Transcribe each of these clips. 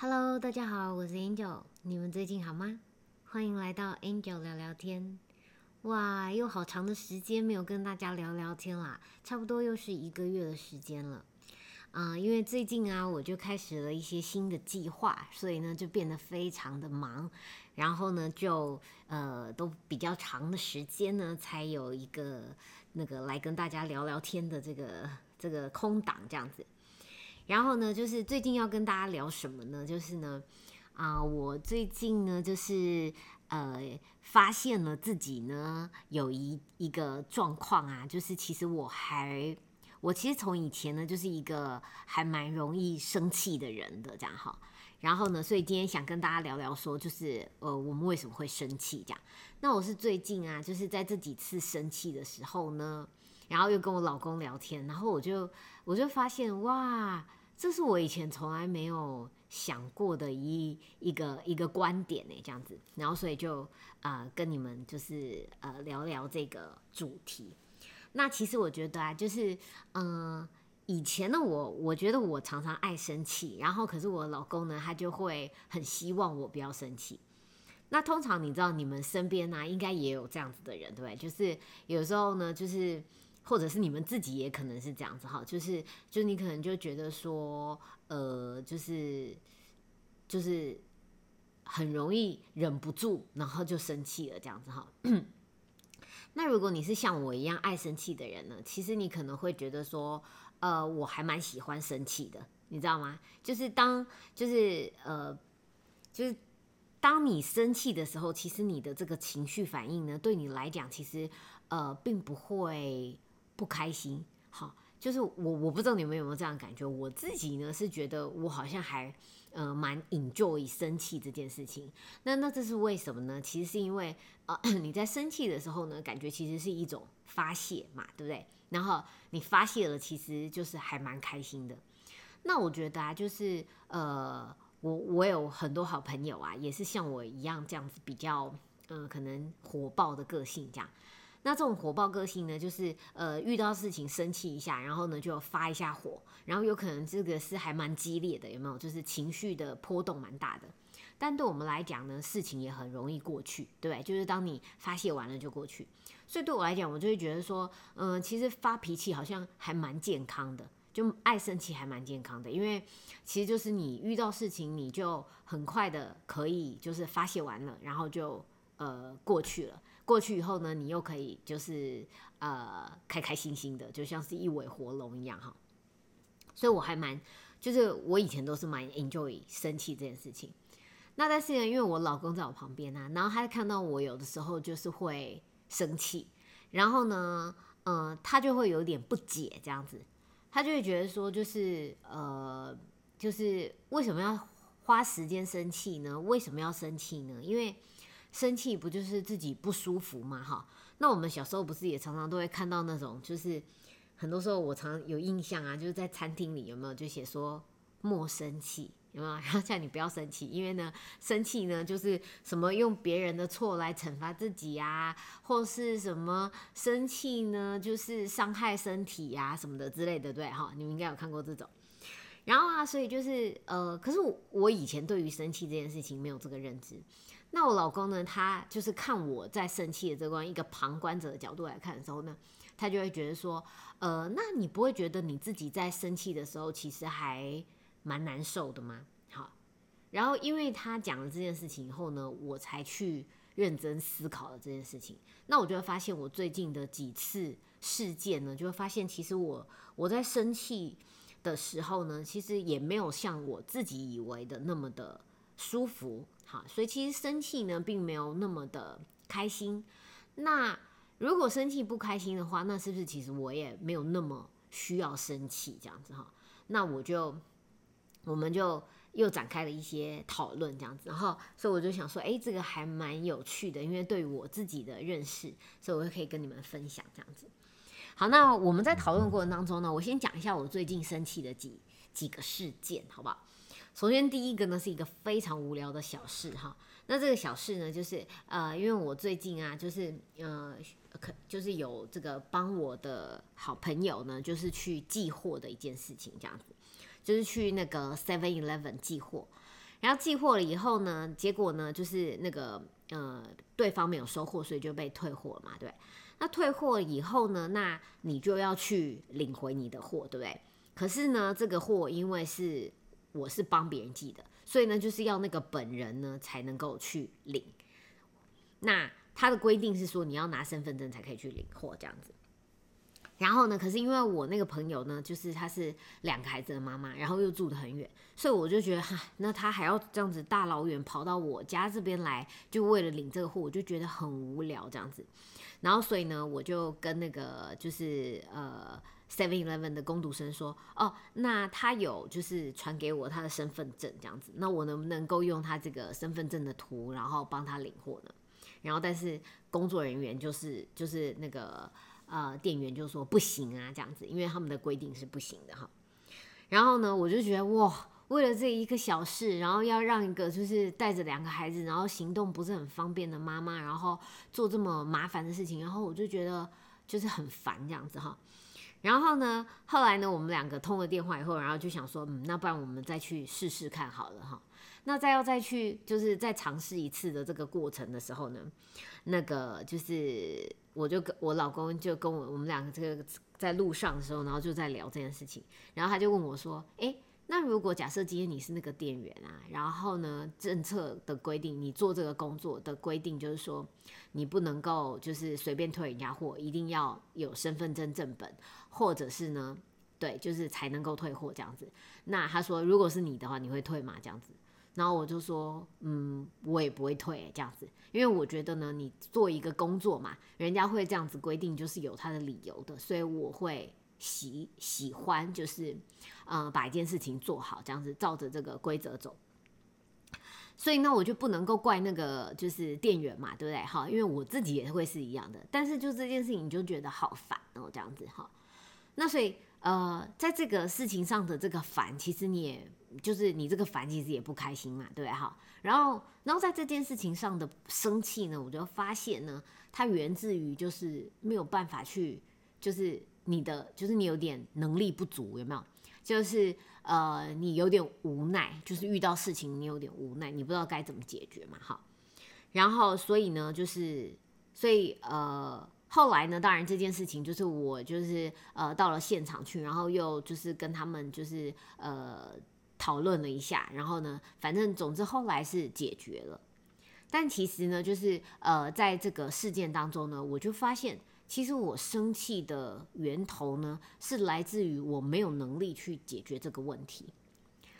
Hello，大家好，我是 Angel，你们最近好吗？欢迎来到 Angel 聊聊天。哇，又好长的时间没有跟大家聊聊天啦，差不多又是一个月的时间了。嗯，因为最近啊，我就开始了一些新的计划，所以呢，就变得非常的忙。然后呢，就呃，都比较长的时间呢，才有一个那个来跟大家聊聊天的这个这个空档这样子。然后呢，就是最近要跟大家聊什么呢？就是呢，啊，我最近呢，就是呃，发现了自己呢有一一个状况啊，就是其实我还，我其实从以前呢就是一个还蛮容易生气的人的这样哈。然后呢，所以今天想跟大家聊聊说，就是呃，我们为什么会生气这样？那我是最近啊，就是在这几次生气的时候呢，然后又跟我老公聊天，然后我就我就发现哇。这是我以前从来没有想过的一一个一个观点呢，这样子，然后所以就呃跟你们就是呃聊聊这个主题。那其实我觉得啊，就是嗯以前的我，我觉得我常常爱生气，然后可是我老公呢，他就会很希望我不要生气。那通常你知道你们身边呢，应该也有这样子的人，对不对？就是有时候呢，就是。或者是你们自己也可能是这样子哈，就是就你可能就觉得说，呃，就是就是很容易忍不住，然后就生气了这样子哈。那如果你是像我一样爱生气的人呢，其实你可能会觉得说，呃，我还蛮喜欢生气的，你知道吗？就是当就是呃就是当你生气的时候，其实你的这个情绪反应呢，对你来讲，其实呃并不会。不开心，好，就是我我不知道你们有没有这样感觉，我自己呢是觉得我好像还呃蛮 enjoy 生气这件事情。那那这是为什么呢？其实是因为呃 你在生气的时候呢，感觉其实是一种发泄嘛，对不对？然后你发泄了，其实就是还蛮开心的。那我觉得啊，就是呃我我有很多好朋友啊，也是像我一样这样子比较嗯可能火爆的个性这样。那这种火爆个性呢，就是呃遇到事情生气一下，然后呢就发一下火，然后有可能这个是还蛮激烈的，有没有？就是情绪的波动蛮大的。但对我们来讲呢，事情也很容易过去，对对？就是当你发泄完了就过去。所以对我来讲，我就会觉得说，嗯，其实发脾气好像还蛮健康的，就爱生气还蛮健康的，因为其实就是你遇到事情，你就很快的可以就是发泄完了，然后就呃过去了。过去以后呢，你又可以就是呃开开心心的，就像是一尾活龙一样哈。所以我还蛮，就是我以前都是蛮 enjoy 生气这件事情。那但是呢，因为我老公在我旁边啊，然后他看到我有的时候就是会生气，然后呢，嗯，他就会有点不解这样子，他就会觉得说，就是呃，就是为什么要花时间生气呢？为什么要生气呢？因为生气不就是自己不舒服嘛，哈。那我们小时候不是也常常都会看到那种，就是很多时候我常有印象啊，就是在餐厅里有没有就写说莫生气，有没有？然后叫你不要生气，因为呢，生气呢就是什么用别人的错来惩罚自己啊，或是什么生气呢就是伤害身体呀什么的之类的，对哈？你们应该有看过这种。然后啊，所以就是呃，可是我以前对于生气这件事情没有这个认知。那我老公呢？他就是看我在生气的这关一个旁观者的角度来看的时候呢，他就会觉得说，呃，那你不会觉得你自己在生气的时候其实还蛮难受的吗？好，然后因为他讲了这件事情以后呢，我才去认真思考了这件事情。那我就会发现，我最近的几次事件呢，就会发现其实我我在生气的时候呢，其实也没有像我自己以为的那么的舒服。好，所以其实生气呢，并没有那么的开心。那如果生气不开心的话，那是不是其实我也没有那么需要生气这样子哈？那我就，我们就又展开了一些讨论这样子，然后所以我就想说，哎，这个还蛮有趣的，因为对于我自己的认识，所以我就可以跟你们分享这样子。好，那我们在讨论过程当中呢，我先讲一下我最近生气的几几个事件，好不好？首先，第一个呢是一个非常无聊的小事哈。那这个小事呢，就是呃，因为我最近啊，就是呃，可就是有这个帮我的好朋友呢，就是去寄货的一件事情，这样子，就是去那个 Seven Eleven 寄货。然后寄货了以后呢，结果呢就是那个呃对方没有收货，所以就被退货嘛，对。那退货以后呢，那你就要去领回你的货，对不对？可是呢，这个货因为是我是帮别人寄的，所以呢就是要那个本人呢才能够去领。那他的规定是说你要拿身份证才可以去领货这样子。然后呢？可是因为我那个朋友呢，就是她是两个孩子的妈妈，然后又住得很远，所以我就觉得哈，那她还要这样子大老远跑到我家这边来，就为了领这个货，我就觉得很无聊这样子。然后所以呢，我就跟那个就是呃 Seven Eleven 的工读生说，哦，那他有就是传给我他的身份证这样子，那我能不能够用他这个身份证的图，然后帮他领货呢？然后但是工作人员就是就是那个。呃，店员就说不行啊，这样子，因为他们的规定是不行的哈。然后呢，我就觉得哇，为了这一个小事，然后要让一个就是带着两个孩子，然后行动不是很方便的妈妈，然后做这么麻烦的事情，然后我就觉得就是很烦这样子哈。然后呢，后来呢，我们两个通了电话以后，然后就想说，嗯，那不然我们再去试试看好了哈。那再要再去就是再尝试一次的这个过程的时候呢，那个就是我就跟我老公就跟我我们两个这个在路上的时候，然后就在聊这件事情，然后他就问我说，哎，那如果假设今天你是那个店员啊，然后呢政策的规定，你做这个工作的规定就是说，你不能够就是随便退人家货，一定要有身份证正本，或者是呢，对，就是才能够退货这样子。那他说，如果是你的话，你会退吗？这样子？然后我就说，嗯，我也不会退这样子，因为我觉得呢，你做一个工作嘛，人家会这样子规定，就是有他的理由的，所以我会喜喜欢，就是，呃，把一件事情做好，这样子照着这个规则走。所以呢，我就不能够怪那个就是店员嘛，对不对？哈，因为我自己也会是一样的，但是就这件事情，你就觉得好烦哦，这样子哈。那所以，呃，在这个事情上的这个烦，其实你也。就是你这个烦，其实也不开心嘛，对不对？哈，然后，然后在这件事情上的生气呢，我就发现呢，它源自于就是没有办法去，就是你的，就是你有点能力不足，有没有？就是呃，你有点无奈，就是遇到事情你有点无奈，你不知道该怎么解决嘛，哈。然后，所以呢，就是，所以呃，后来呢，当然这件事情就是我就是呃到了现场去，然后又就是跟他们就是呃。讨论了一下，然后呢，反正总之后来是解决了。但其实呢，就是呃，在这个事件当中呢，我就发现，其实我生气的源头呢，是来自于我没有能力去解决这个问题。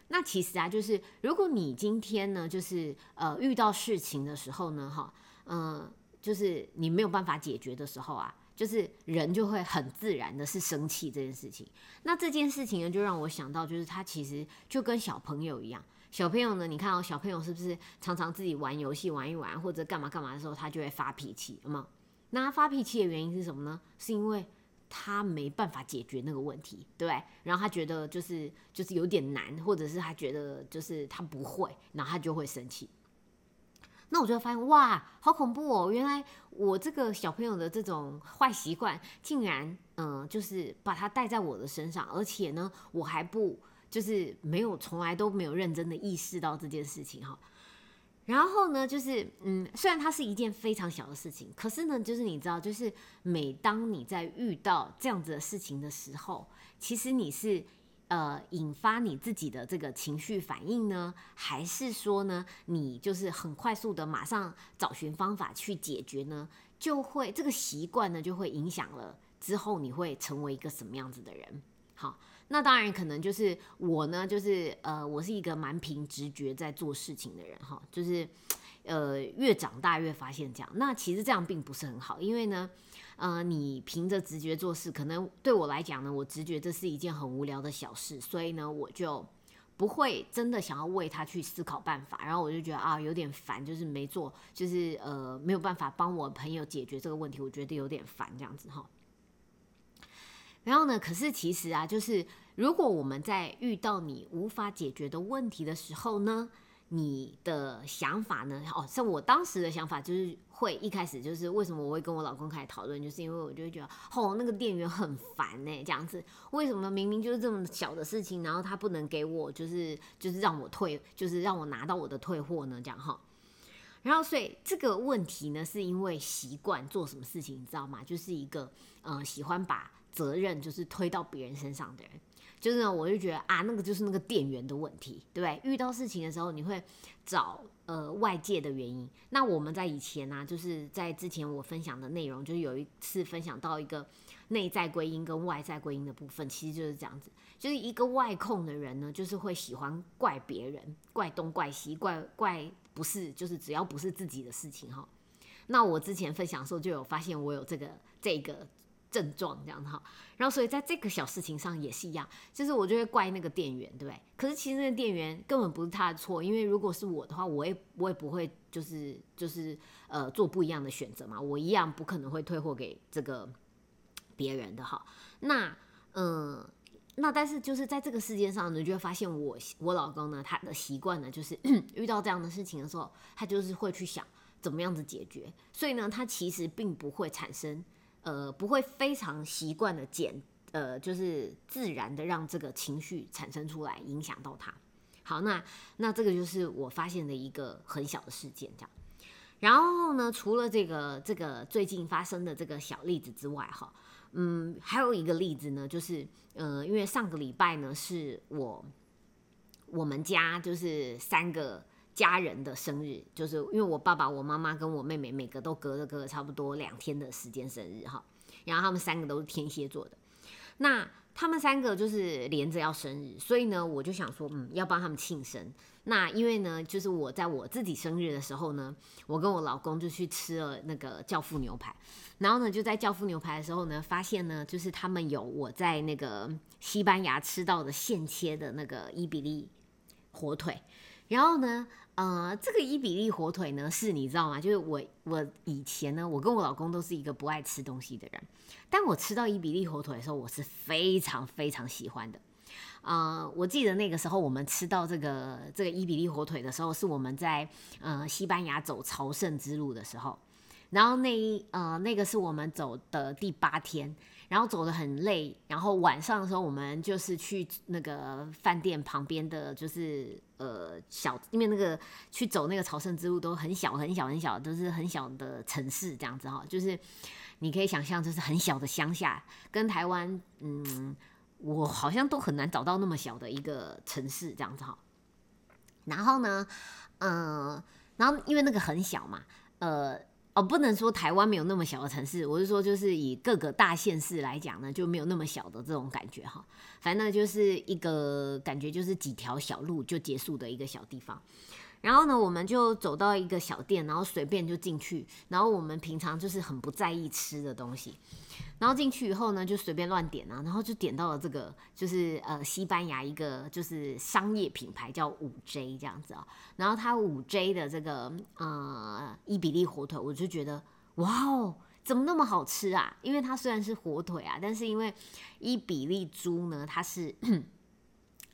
那其实啊，就是如果你今天呢，就是呃遇到事情的时候呢，哈，嗯，就是你没有办法解决的时候啊。就是人就会很自然的是生气这件事情，那这件事情呢，就让我想到，就是他其实就跟小朋友一样，小朋友呢，你看哦，小朋友是不是常常自己玩游戏玩一玩，或者干嘛干嘛的时候，他就会发脾气，有吗？那他发脾气的原因是什么呢？是因为他没办法解决那个问题，对？然后他觉得就是就是有点难，或者是他觉得就是他不会，然后他就会生气。那我就发现哇，好恐怖哦！原来我这个小朋友的这种坏习惯，竟然嗯，就是把它带在我的身上，而且呢，我还不就是没有从来都没有认真的意识到这件事情哈。然后呢，就是嗯，虽然它是一件非常小的事情，可是呢，就是你知道，就是每当你在遇到这样子的事情的时候，其实你是。呃，引发你自己的这个情绪反应呢，还是说呢，你就是很快速的马上找寻方法去解决呢？就会这个习惯呢，就会影响了之后你会成为一个什么样子的人？好，那当然可能就是我呢，就是呃，我是一个蛮凭直觉在做事情的人哈，就是呃，越长大越发现这样。那其实这样并不是很好，因为呢。呃，你凭着直觉做事，可能对我来讲呢，我直觉这是一件很无聊的小事，所以呢，我就不会真的想要为他去思考办法，然后我就觉得啊，有点烦，就是没做，就是呃没有办法帮我朋友解决这个问题，我觉得有点烦这样子哈。然后呢，可是其实啊，就是如果我们在遇到你无法解决的问题的时候呢，你的想法呢？哦，像我当时的想法就是会一开始就是为什么我会跟我老公开始讨论，就是因为我就会觉得哦，那个店员很烦呢，这样子，为什么明明就是这么小的事情，然后他不能给我就是就是让我退，就是让我拿到我的退货呢？这样哈。然后所以这个问题呢，是因为习惯做什么事情，你知道吗？就是一个呃喜欢把责任就是推到别人身上的人。就是呢，我就觉得啊，那个就是那个店员的问题，对不对？遇到事情的时候，你会找呃外界的原因。那我们在以前呢，就是在之前我分享的内容，就是有一次分享到一个内在归因跟外在归因的部分，其实就是这样子。就是一个外控的人呢，就是会喜欢怪别人，怪东怪西，怪怪不是，就是只要不是自己的事情哈。那我之前分享的时候就有发现，我有这个这个。症状这样哈，然后所以在这个小事情上也是一样，就是我就会怪那个店员，对不对？可是其实那店员根本不是他的错，因为如果是我的话，我也我也不会就是就是呃做不一样的选择嘛，我一样不可能会退货给这个别人的哈。那嗯，那但是就是在这个世界上，你就会发现我我老公呢，他的习惯呢，就是 遇到这样的事情的时候，他就是会去想怎么样子解决，所以呢，他其实并不会产生。呃，不会非常习惯的减，呃，就是自然的让这个情绪产生出来，影响到他。好，那那这个就是我发现的一个很小的事件，这样。然后呢，除了这个这个最近发生的这个小例子之外，哈，嗯，还有一个例子呢，就是呃，因为上个礼拜呢是我我们家就是三个。家人的生日，就是因为我爸爸、我妈妈跟我妹妹每个都隔了隔差不多两天的时间生日哈，然后他们三个都是天蝎座的，那他们三个就是连着要生日，所以呢，我就想说，嗯，要帮他们庆生。那因为呢，就是我在我自己生日的时候呢，我跟我老公就去吃了那个教父牛排，然后呢，就在教父牛排的时候呢，发现呢，就是他们有我在那个西班牙吃到的现切的那个伊比利火腿，然后呢。呃，这个伊比利火腿呢，是你知道吗？就是我我以前呢，我跟我老公都是一个不爱吃东西的人，但我吃到伊比利火腿的时候，我是非常非常喜欢的。呃，我记得那个时候我们吃到这个这个伊比利火腿的时候，是我们在呃西班牙走朝圣之路的时候，然后那一呃那个是我们走的第八天。然后走的很累，然后晚上的时候我们就是去那个饭店旁边的就是呃小，因为那个去走那个朝圣之路都很小很小很小，都是很小的城市这样子哈，就是你可以想象就是很小的乡下，跟台湾嗯我好像都很难找到那么小的一个城市这样子哈。然后呢，嗯，然后因为那个很小嘛，呃。哦，不能说台湾没有那么小的城市，我是说，就是以各个大县市来讲呢，就没有那么小的这种感觉哈。反正就是一个感觉，就是几条小路就结束的一个小地方。然后呢，我们就走到一个小店，然后随便就进去。然后我们平常就是很不在意吃的东西。然后进去以后呢，就随便乱点啊，然后就点到了这个，就是呃西班牙一个就是商业品牌叫五 J 这样子啊。然后它五 J 的这个呃伊比利火腿，我就觉得哇哦，怎么那么好吃啊？因为它虽然是火腿啊，但是因为伊比利猪呢，它是。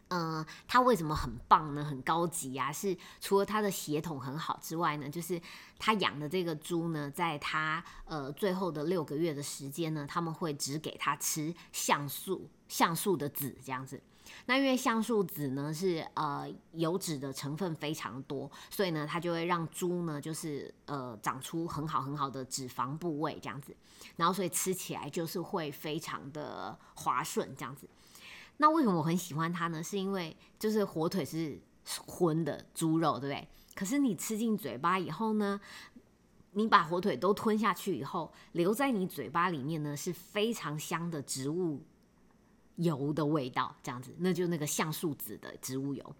嗯，它为什么很棒呢？很高级啊！是除了它的血统很好之外呢，就是他养的这个猪呢，在它呃最后的六个月的时间呢，他们会只给它吃橡树橡树的籽这样子。那因为橡树籽呢是呃油脂的成分非常多，所以呢它就会让猪呢就是呃长出很好很好的脂肪部位这样子，然后所以吃起来就是会非常的滑顺这样子。那为什么我很喜欢它呢？是因为就是火腿是荤的猪肉，对不对？可是你吃进嘴巴以后呢，你把火腿都吞下去以后，留在你嘴巴里面呢是非常香的植物油的味道，这样子，那就那个橡树籽的植物油，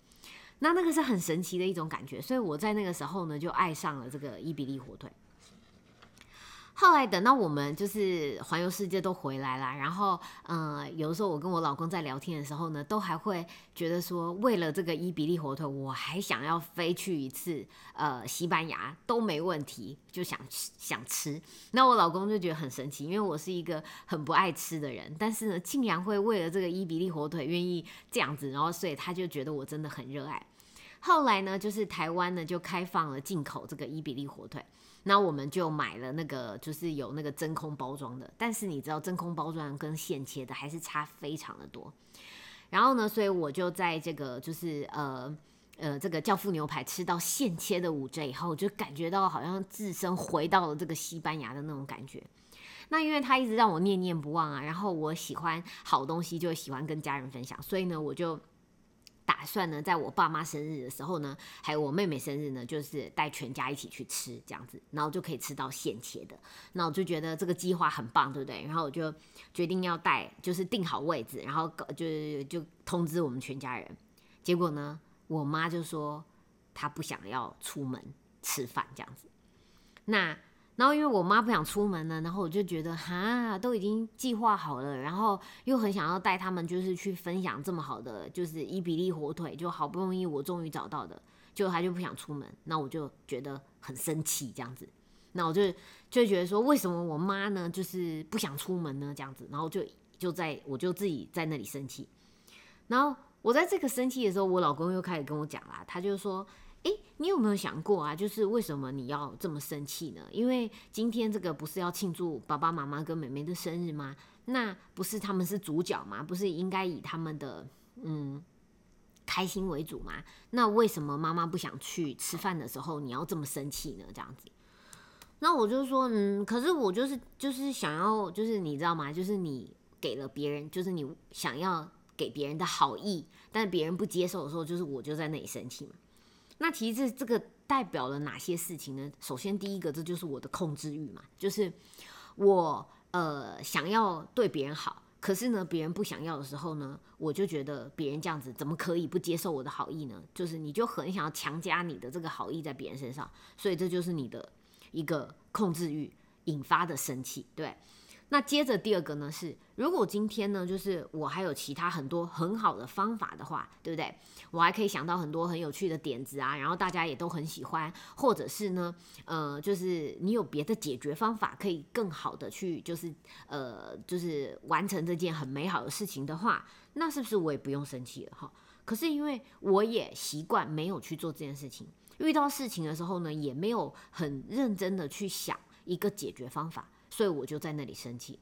那那个是很神奇的一种感觉，所以我在那个时候呢就爱上了这个伊比利火腿。后来等到我们就是环游世界都回来了，然后，呃，有的时候我跟我老公在聊天的时候呢，都还会觉得说，为了这个伊比利火腿，我还想要飞去一次，呃，西班牙都没问题，就想吃想吃。那我老公就觉得很神奇，因为我是一个很不爱吃的人，但是呢，竟然会为了这个伊比利火腿愿意这样子，然后所以他就觉得我真的很热爱。后来呢，就是台湾呢就开放了进口这个伊比利火腿，那我们就买了那个就是有那个真空包装的，但是你知道真空包装跟现切的还是差非常的多。然后呢，所以我就在这个就是呃呃这个教父牛排吃到现切的五折以后，就感觉到好像自身回到了这个西班牙的那种感觉。那因为他一直让我念念不忘啊，然后我喜欢好东西就喜欢跟家人分享，所以呢，我就打算呢，在我爸妈生日的时候呢，还有我妹妹生日呢，就是带全家一起去吃这样子，然后就可以吃到现切的。那我就觉得这个计划很棒，对不对？然后我就决定要带，就是定好位置，然后就就通知我们全家人。结果呢，我妈就说她不想要出门吃饭这样子。那然后因为我妈不想出门呢，然后我就觉得哈，都已经计划好了，然后又很想要带他们，就是去分享这么好的，就是伊比利火腿，就好不容易我终于找到的，就他就不想出门，那我就觉得很生气这样子，那我就就觉得说，为什么我妈呢，就是不想出门呢？这样子，然后就就在我就自己在那里生气，然后我在这个生气的时候，我老公又开始跟我讲啦，他就说。诶，你有没有想过啊？就是为什么你要这么生气呢？因为今天这个不是要庆祝爸爸妈妈跟妹妹的生日吗？那不是他们是主角吗？不是应该以他们的嗯开心为主吗？那为什么妈妈不想去吃饭的时候你要这么生气呢？这样子，那我就说嗯，可是我就是就是想要就是你知道吗？就是你给了别人，就是你想要给别人的好意，但是别人不接受的时候，就是我就在那里生气嘛。那其实这这个代表了哪些事情呢？首先，第一个，这就是我的控制欲嘛，就是我呃想要对别人好，可是呢，别人不想要的时候呢，我就觉得别人这样子怎么可以不接受我的好意呢？就是你就很想要强加你的这个好意在别人身上，所以这就是你的一个控制欲引发的生气，对。那接着第二个呢是，如果今天呢，就是我还有其他很多很好的方法的话，对不对？我还可以想到很多很有趣的点子啊，然后大家也都很喜欢，或者是呢，呃，就是你有别的解决方法，可以更好的去，就是呃，就是完成这件很美好的事情的话，那是不是我也不用生气了哈？可是因为我也习惯没有去做这件事情，遇到事情的时候呢，也没有很认真的去想一个解决方法。所以我就在那里生气，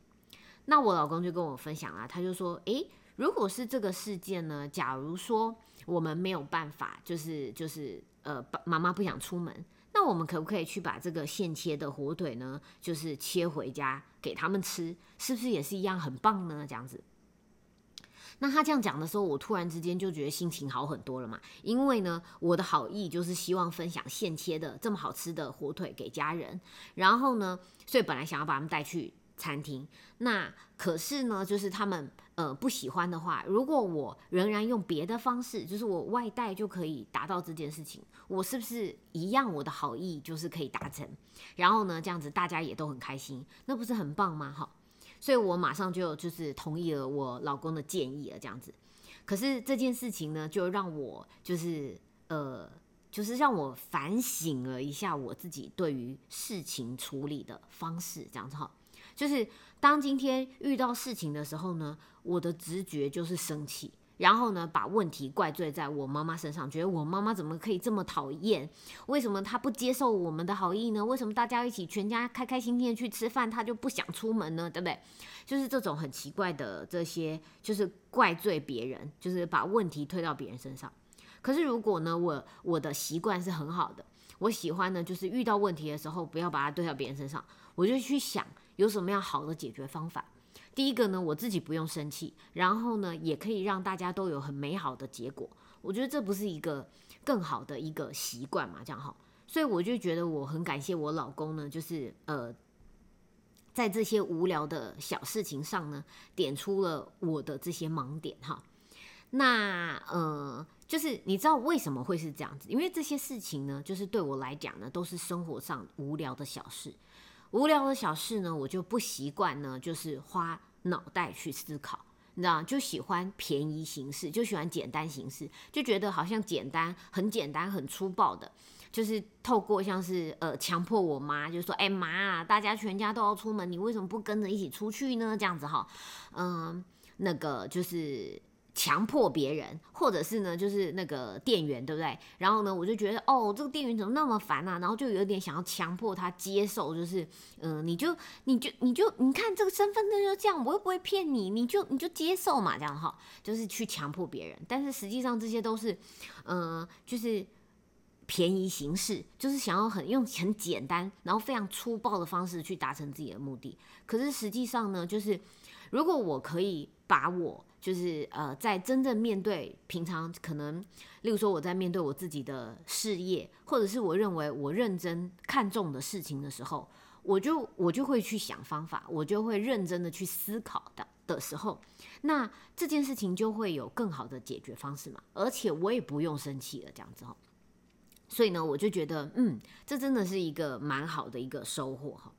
那我老公就跟我分享啊，他就说，诶，如果是这个事件呢，假如说我们没有办法，就是就是呃，妈妈不想出门，那我们可不可以去把这个现切的火腿呢，就是切回家给他们吃，是不是也是一样很棒呢？这样子。那他这样讲的时候，我突然之间就觉得心情好很多了嘛，因为呢，我的好意就是希望分享现切的这么好吃的火腿给家人，然后呢，所以本来想要把他们带去餐厅，那可是呢，就是他们呃不喜欢的话，如果我仍然用别的方式，就是我外带就可以达到这件事情，我是不是一样我的好意就是可以达成？然后呢，这样子大家也都很开心，那不是很棒吗？哈。所以我马上就就是同意了我老公的建议了，这样子。可是这件事情呢，就让我就是呃，就是让我反省了一下我自己对于事情处理的方式，这样子哈。就是当今天遇到事情的时候呢，我的直觉就是生气。然后呢，把问题怪罪在我妈妈身上，觉得我妈妈怎么可以这么讨厌？为什么她不接受我们的好意呢？为什么大家一起全家开开心心的去吃饭，她就不想出门呢？对不对？就是这种很奇怪的这些，就是怪罪别人，就是把问题推到别人身上。可是如果呢，我我的习惯是很好的，我喜欢呢，就是遇到问题的时候，不要把它推到别人身上，我就去想有什么样好的解决方法。第一个呢，我自己不用生气，然后呢，也可以让大家都有很美好的结果。我觉得这不是一个更好的一个习惯嘛，这样哈。所以我就觉得我很感谢我老公呢，就是呃，在这些无聊的小事情上呢，点出了我的这些盲点哈。那呃，就是你知道为什么会是这样子？因为这些事情呢，就是对我来讲呢，都是生活上无聊的小事。无聊的小事呢，我就不习惯呢，就是花脑袋去思考，你知道就喜欢便宜形式，就喜欢简单形式，就觉得好像简单，很简单，很粗暴的，就是透过像是呃强迫我妈，就说，哎妈，大家全家都要出门，你为什么不跟着一起出去呢？这样子哈，嗯，那个就是强迫别人，或者是呢，就是那个店员，对不对？然后呢，我就觉得，哦，这个店员怎么那么烦啊？然后就有点想要强迫他接受，就是，嗯，你就，你就，你就，你看这个身份证就这样，我又不会骗你，你就，你就接受嘛，这样哈，就是去强迫别人。但是实际上这些都是，嗯，就是便宜行事，就是想要很用很简单，然后非常粗暴的方式去达成自己的目的。可是实际上呢，就是如果我可以把我就是呃，在真正面对平常可能，例如说我在面对我自己的事业，或者是我认为我认真看重的事情的时候，我就我就会去想方法，我就会认真的去思考的的时候，那这件事情就会有更好的解决方式嘛，而且我也不用生气了，这样子哦。所以呢，我就觉得，嗯，这真的是一个蛮好的一个收获哈。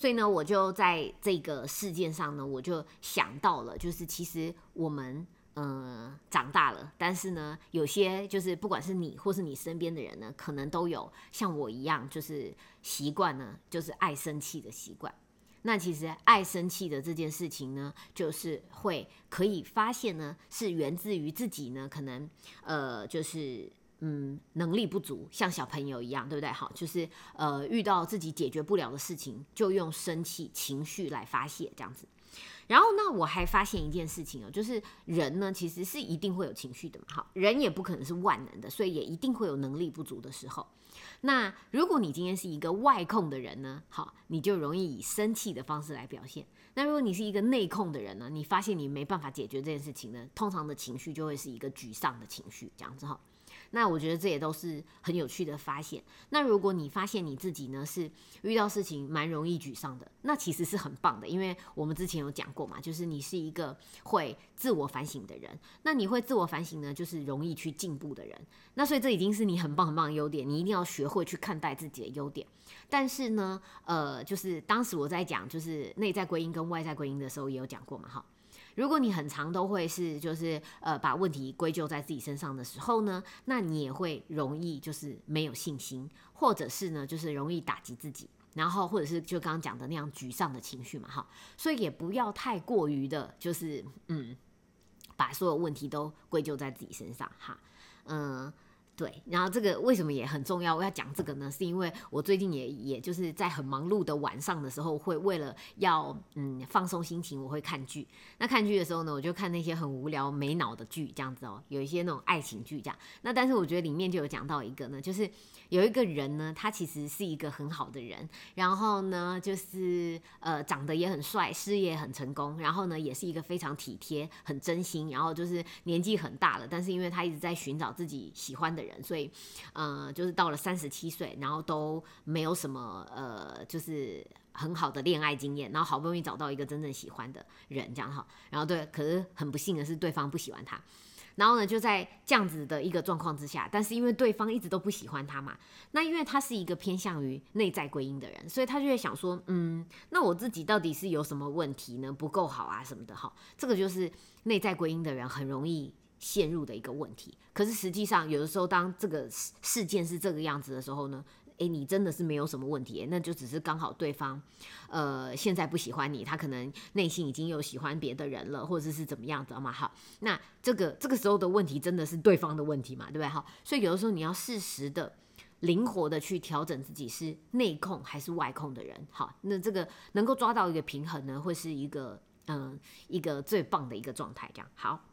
所以呢，我就在这个事件上呢，我就想到了，就是其实我们嗯长大了，但是呢，有些就是不管是你或是你身边的人呢，可能都有像我一样，就是习惯呢，就是爱生气的习惯。那其实爱生气的这件事情呢，就是会可以发现呢，是源自于自己呢，可能呃就是。嗯，能力不足，像小朋友一样，对不对？好，就是呃，遇到自己解决不了的事情，就用生气情绪来发泄这样子。然后呢，我还发现一件事情哦，就是人呢，其实是一定会有情绪的嘛。好，人也不可能是万能的，所以也一定会有能力不足的时候。那如果你今天是一个外控的人呢，好，你就容易以生气的方式来表现。那如果你是一个内控的人呢，你发现你没办法解决这件事情呢，通常的情绪就会是一个沮丧的情绪，这样子哈。那我觉得这也都是很有趣的发现。那如果你发现你自己呢是遇到事情蛮容易沮丧的，那其实是很棒的，因为我们之前有讲过嘛，就是你是一个会自我反省的人。那你会自我反省呢，就是容易去进步的人。那所以这已经是你很棒很棒的优点，你一定要学会去看待自己的优点。但是呢，呃，就是当时我在讲就是内在归因跟外在归因的时候，也有讲过嘛，哈。如果你很长都会是就是呃把问题归咎在自己身上的时候呢，那你也会容易就是没有信心，或者是呢就是容易打击自己，然后或者是就刚刚讲的那样沮丧的情绪嘛，哈，所以也不要太过于的，就是嗯把所有问题都归咎在自己身上，哈，嗯。对，然后这个为什么也很重要？我要讲这个呢，是因为我最近也也就是在很忙碌的晚上的时候，会为了要嗯放松心情，我会看剧。那看剧的时候呢，我就看那些很无聊没脑的剧，这样子哦，有一些那种爱情剧这样。那但是我觉得里面就有讲到一个呢，就是有一个人呢，他其实是一个很好的人，然后呢，就是呃长得也很帅，事业很成功，然后呢，也是一个非常体贴、很真心，然后就是年纪很大了，但是因为他一直在寻找自己喜欢的人。所以，呃，就是到了三十七岁，然后都没有什么呃，就是很好的恋爱经验，然后好不容易找到一个真正喜欢的人，这样哈，然后对，可是很不幸的是，对方不喜欢他，然后呢，就在这样子的一个状况之下，但是因为对方一直都不喜欢他嘛，那因为他是一个偏向于内在归因的人，所以他就会想说，嗯，那我自己到底是有什么问题呢？不够好啊什么的哈，这个就是内在归因的人很容易。陷入的一个问题，可是实际上有的时候，当这个事件是这个样子的时候呢，诶，你真的是没有什么问题，那就只是刚好对方，呃，现在不喜欢你，他可能内心已经有喜欢别的人了，或者是怎么样的嘛？好，那这个这个时候的问题真的是对方的问题嘛？对不对？好，所以有的时候你要适时的、灵活的去调整自己是内控还是外控的人。好，那这个能够抓到一个平衡呢，会是一个嗯一个最棒的一个状态。这样好。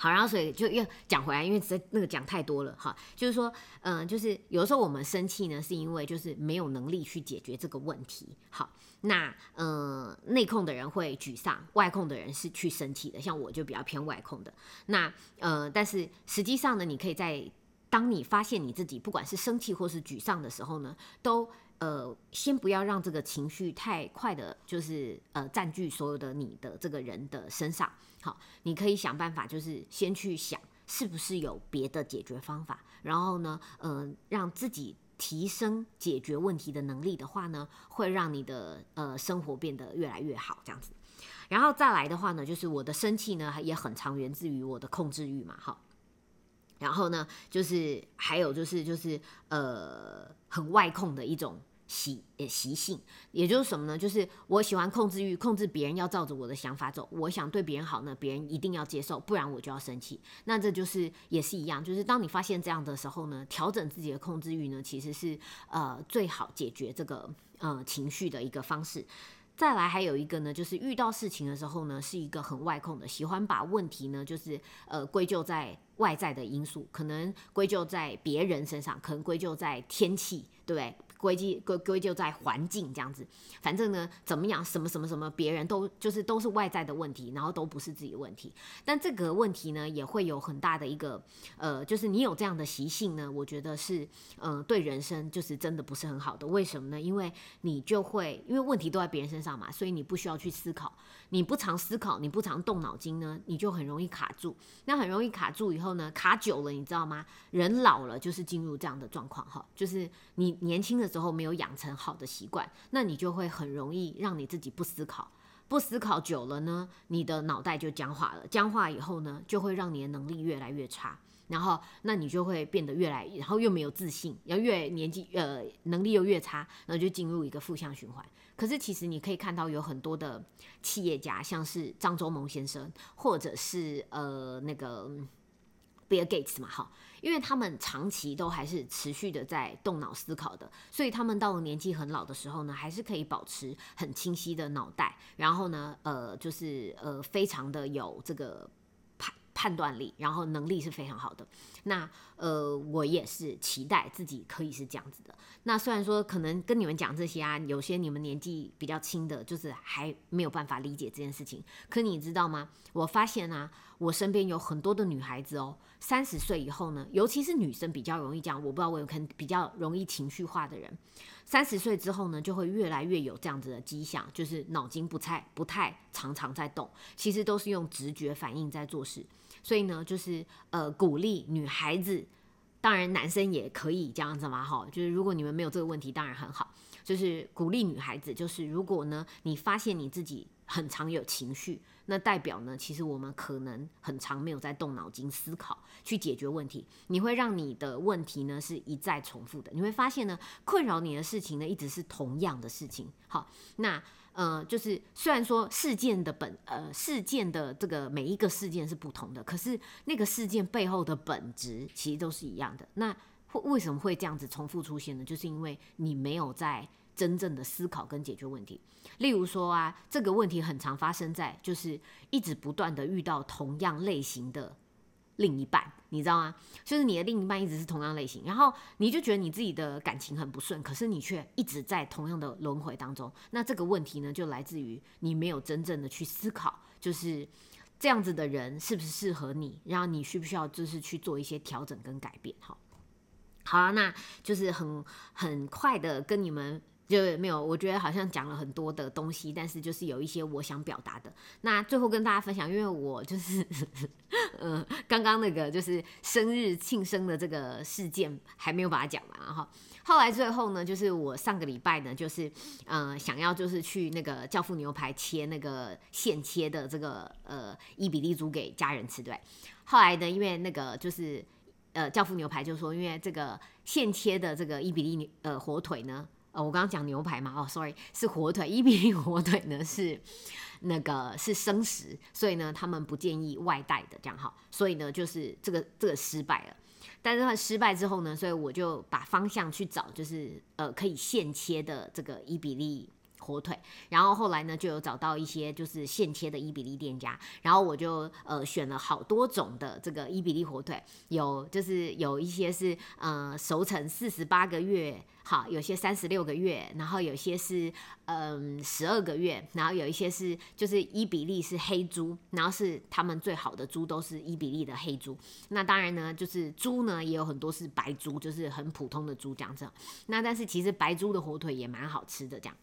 好，然后所以就又讲回来，因为这那个讲太多了哈，就是说，嗯，就是有的时候我们生气呢，是因为就是没有能力去解决这个问题。好，那嗯，内控的人会沮丧，外控的人是去生气的，像我就比较偏外控的。那呃，但是实际上呢，你可以在当你发现你自己不管是生气或是沮丧的时候呢，都。呃，先不要让这个情绪太快的，就是呃占据所有的你的这个人的身上。好，你可以想办法，就是先去想是不是有别的解决方法，然后呢，呃，让自己提升解决问题的能力的话呢，会让你的呃生活变得越来越好，这样子。然后再来的话呢，就是我的生气呢也很常源自于我的控制欲嘛，好。然后呢，就是还有就是就是呃很外控的一种。习呃习性，也就是什么呢？就是我喜欢控制欲，控制别人要照着我的想法走。我想对别人好呢，别人一定要接受，不然我就要生气。那这就是也是一样，就是当你发现这样的时候呢，调整自己的控制欲呢，其实是呃最好解决这个呃情绪的一个方式。再来还有一个呢，就是遇到事情的时候呢，是一个很外控的，喜欢把问题呢，就是呃归咎在外在的因素，可能归咎在别人身上，可能归咎在天气，对不对？归结归归咎在环境这样子，反正呢，怎么样，什么什么什么，别人都就是都是外在的问题，然后都不是自己的问题。但这个问题呢，也会有很大的一个呃，就是你有这样的习性呢，我觉得是嗯，对人生就是真的不是很好的。为什么呢？因为你就会因为问题都在别人身上嘛，所以你不需要去思考。你不常思考，你不常动脑筋呢，你就很容易卡住。那很容易卡住以后呢，卡久了，你知道吗？人老了就是进入这样的状况哈，就是你年轻的时候没有养成好的习惯，那你就会很容易让你自己不思考。不思考久了呢，你的脑袋就僵化了。僵化以后呢，就会让你的能力越来越差。然后，那你就会变得越来，然后又没有自信，要越年纪呃能力又越差，然后就进入一个负向循环。可是其实你可以看到有很多的企业家，像是张忠谋先生，或者是呃那个 Bill Gates 嘛，哈，因为他们长期都还是持续的在动脑思考的，所以他们到了年纪很老的时候呢，还是可以保持很清晰的脑袋，然后呢，呃，就是呃非常的有这个。判断力，然后能力是非常好的。那呃，我也是期待自己可以是这样子的。那虽然说可能跟你们讲这些啊，有些你们年纪比较轻的，就是还没有办法理解这件事情。可你知道吗？我发现啊，我身边有很多的女孩子哦，三十岁以后呢，尤其是女生比较容易这样。我不知道我有可能比较容易情绪化的人。三十岁之后呢，就会越来越有这样子的迹象，就是脑筋不太不太常常在动，其实都是用直觉反应在做事。所以呢，就是呃鼓励女孩子，当然男生也可以这样子嘛，哈，就是如果你们没有这个问题，当然很好。就是鼓励女孩子，就是如果呢，你发现你自己很常有情绪，那代表呢，其实我们可能很长没有在动脑筋思考去解决问题，你会让你的问题呢是一再重复的，你会发现呢，困扰你的事情呢一直是同样的事情。好，那呃，就是虽然说事件的本呃事件的这个每一个事件是不同的，可是那个事件背后的本质其实都是一样的。那会为什么会这样子重复出现呢？就是因为你没有在。真正的思考跟解决问题，例如说啊，这个问题很常发生在就是一直不断的遇到同样类型的另一半，你知道吗？就是你的另一半一直是同样类型，然后你就觉得你自己的感情很不顺，可是你却一直在同样的轮回当中。那这个问题呢，就来自于你没有真正的去思考，就是这样子的人是不是适合你，然后你需不需要就是去做一些调整跟改变？哈，好了，那就是很很快的跟你们。就没有，我觉得好像讲了很多的东西，但是就是有一些我想表达的。那最后跟大家分享，因为我就是，呃，刚刚那个就是生日庆生的这个事件还没有把它讲完哈。后来最后呢，就是我上个礼拜呢，就是呃想要就是去那个教父牛排切那个现切的这个呃伊比利猪给家人吃，对。后来呢，因为那个就是呃教父牛排就说，因为这个现切的这个伊比利呃火腿呢。我刚刚讲牛排嘛，哦，sorry，是火腿，伊比利火腿呢是那个是生食，所以呢他们不建议外带的这样好，所以呢就是这个这个失败了，但是它失败之后呢，所以我就把方向去找，就是呃可以现切的这个伊比利。火腿，然后后来呢，就有找到一些就是现切的伊比利店家，然后我就呃选了好多种的这个伊比利火腿，有就是有一些是呃熟成四十八个月，好，有些三十六个月，然后有些是嗯十二个月，然后有一些是就是伊比利是黑猪，然后是他们最好的猪都是伊比利的黑猪，那当然呢，就是猪呢也有很多是白猪，就是很普通的猪这样子，那但是其实白猪的火腿也蛮好吃的这样。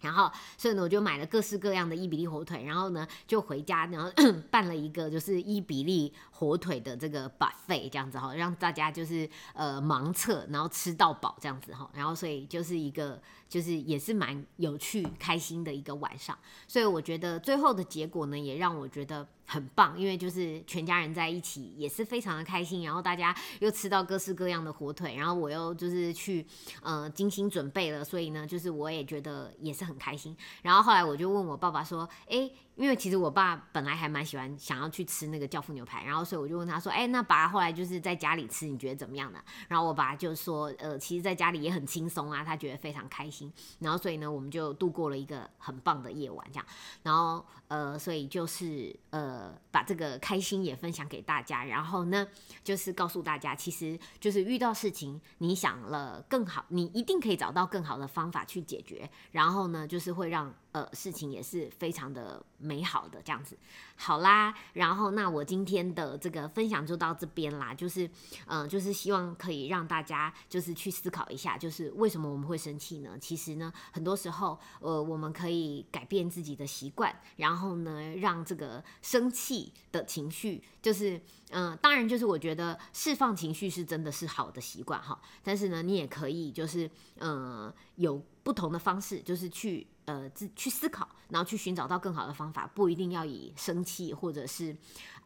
然后，所以呢，我就买了各式各样的伊比利火腿，然后呢，就回家，然后 办了一个就是伊比利火腿的这个 buffet 这样子哈，让大家就是呃盲测，然后吃到饱这样子哈，然后所以就是一个就是也是蛮有趣开心的一个晚上，所以我觉得最后的结果呢，也让我觉得。很棒，因为就是全家人在一起也是非常的开心，然后大家又吃到各式各样的火腿，然后我又就是去呃精心准备了，所以呢，就是我也觉得也是很开心。然后后来我就问我爸爸说，哎。因为其实我爸本来还蛮喜欢想要去吃那个教父牛排，然后所以我就问他说：“哎，那爸后来就是在家里吃，你觉得怎么样呢？”然后我爸就说：“呃，其实在家里也很轻松啊，他觉得非常开心。”然后所以呢，我们就度过了一个很棒的夜晚，这样。然后呃，所以就是呃，把这个开心也分享给大家。然后呢，就是告诉大家，其实就是遇到事情，你想了更好，你一定可以找到更好的方法去解决。然后呢，就是会让。呃，事情也是非常的美好的这样子，好啦，然后那我今天的这个分享就到这边啦，就是，嗯，就是希望可以让大家就是去思考一下，就是为什么我们会生气呢？其实呢，很多时候，呃，我们可以改变自己的习惯，然后呢，让这个生气的情绪，就是，嗯，当然就是我觉得释放情绪是真的是好的习惯哈，但是呢，你也可以就是，嗯，有不同的方式，就是去。呃，自去思考，然后去寻找到更好的方法，不一定要以生气或者是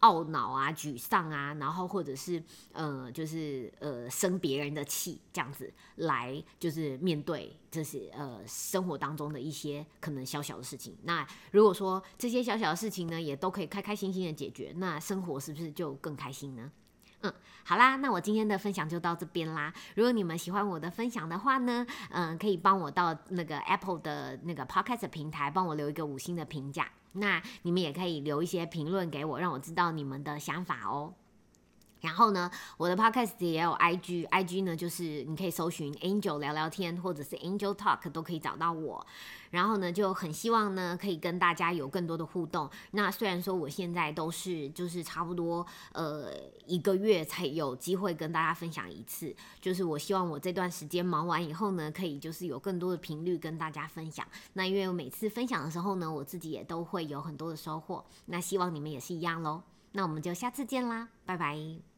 懊恼啊、沮丧啊，然后或者是呃，就是呃生别人的气这样子来，就是面对这是呃生活当中的一些可能小小的事情。那如果说这些小小的事情呢，也都可以开开心心的解决，那生活是不是就更开心呢？嗯，好啦，那我今天的分享就到这边啦。如果你们喜欢我的分享的话呢，嗯，可以帮我到那个 Apple 的那个 Podcast 平台帮我留一个五星的评价。那你们也可以留一些评论给我，让我知道你们的想法哦。然后呢，我的 podcast 也有 IG，IG 呢就是你可以搜寻 Angel 聊聊天，或者是 Angel Talk 都可以找到我。然后呢，就很希望呢可以跟大家有更多的互动。那虽然说我现在都是就是差不多呃一个月才有机会跟大家分享一次，就是我希望我这段时间忙完以后呢，可以就是有更多的频率跟大家分享。那因为我每次分享的时候呢，我自己也都会有很多的收获。那希望你们也是一样喽。那我们就下次见啦，拜拜。